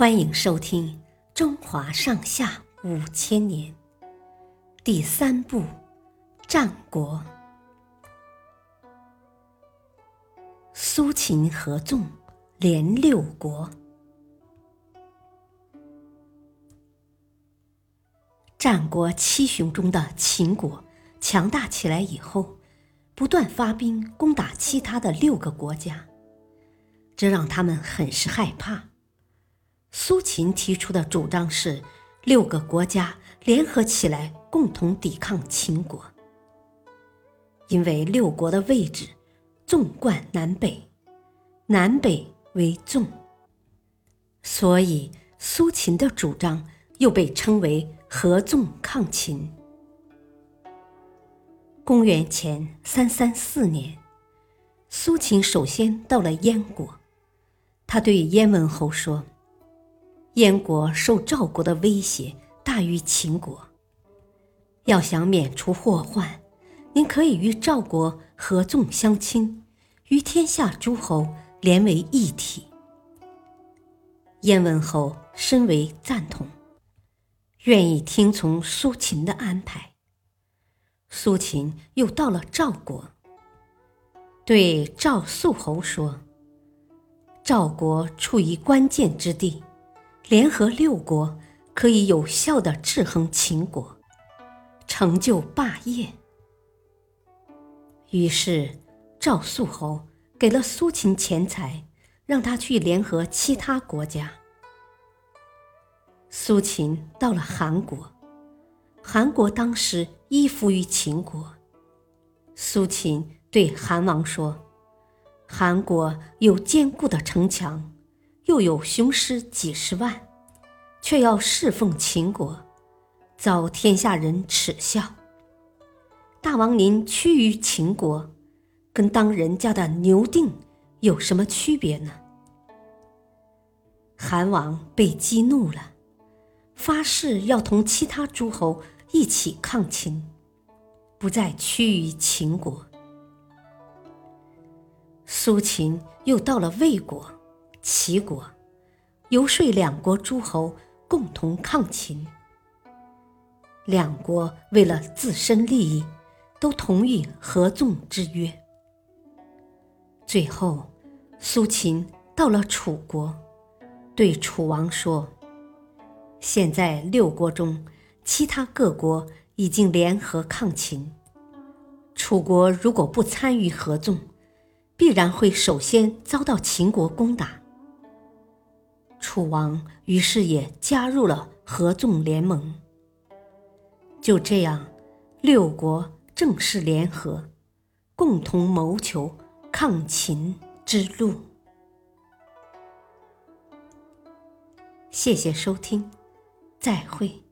欢迎收听《中华上下五千年》第三部《战国》。苏秦合纵，连六国。战国七雄中的秦国强大起来以后，不断发兵攻打其他的六个国家，这让他们很是害怕。苏秦提出的主张是，六个国家联合起来共同抵抗秦国。因为六国的位置纵贯南北，南北为纵，所以苏秦的主张又被称为合纵抗秦。公元前三三四年，苏秦首先到了燕国，他对燕文侯说。燕国受赵国的威胁大于秦国，要想免除祸患，您可以与赵国合纵相亲，与天下诸侯连为一体。燕文侯深为赞同，愿意听从苏秦的安排。苏秦又到了赵国，对赵肃侯说：“赵国处于关键之地。”联合六国，可以有效的制衡秦国，成就霸业。于是，赵肃侯给了苏秦钱财，让他去联合其他国家。苏秦到了韩国，韩国当时依附于秦国。苏秦对韩王说：“韩国有坚固的城墙。”又有雄师几十万，却要侍奉秦国，遭天下人耻笑。大王您屈于秦国，跟当人家的牛定有什么区别呢？韩王被激怒了，发誓要同其他诸侯一起抗秦，不再屈于秦国。苏秦又到了魏国。齐国游说两国诸侯共同抗秦，两国为了自身利益，都同意合纵之约。最后，苏秦到了楚国，对楚王说：“现在六国中，其他各国已经联合抗秦，楚国如果不参与合纵，必然会首先遭到秦国攻打。”楚王于是也加入了合纵联盟。就这样，六国正式联合，共同谋求抗秦之路。谢谢收听，再会。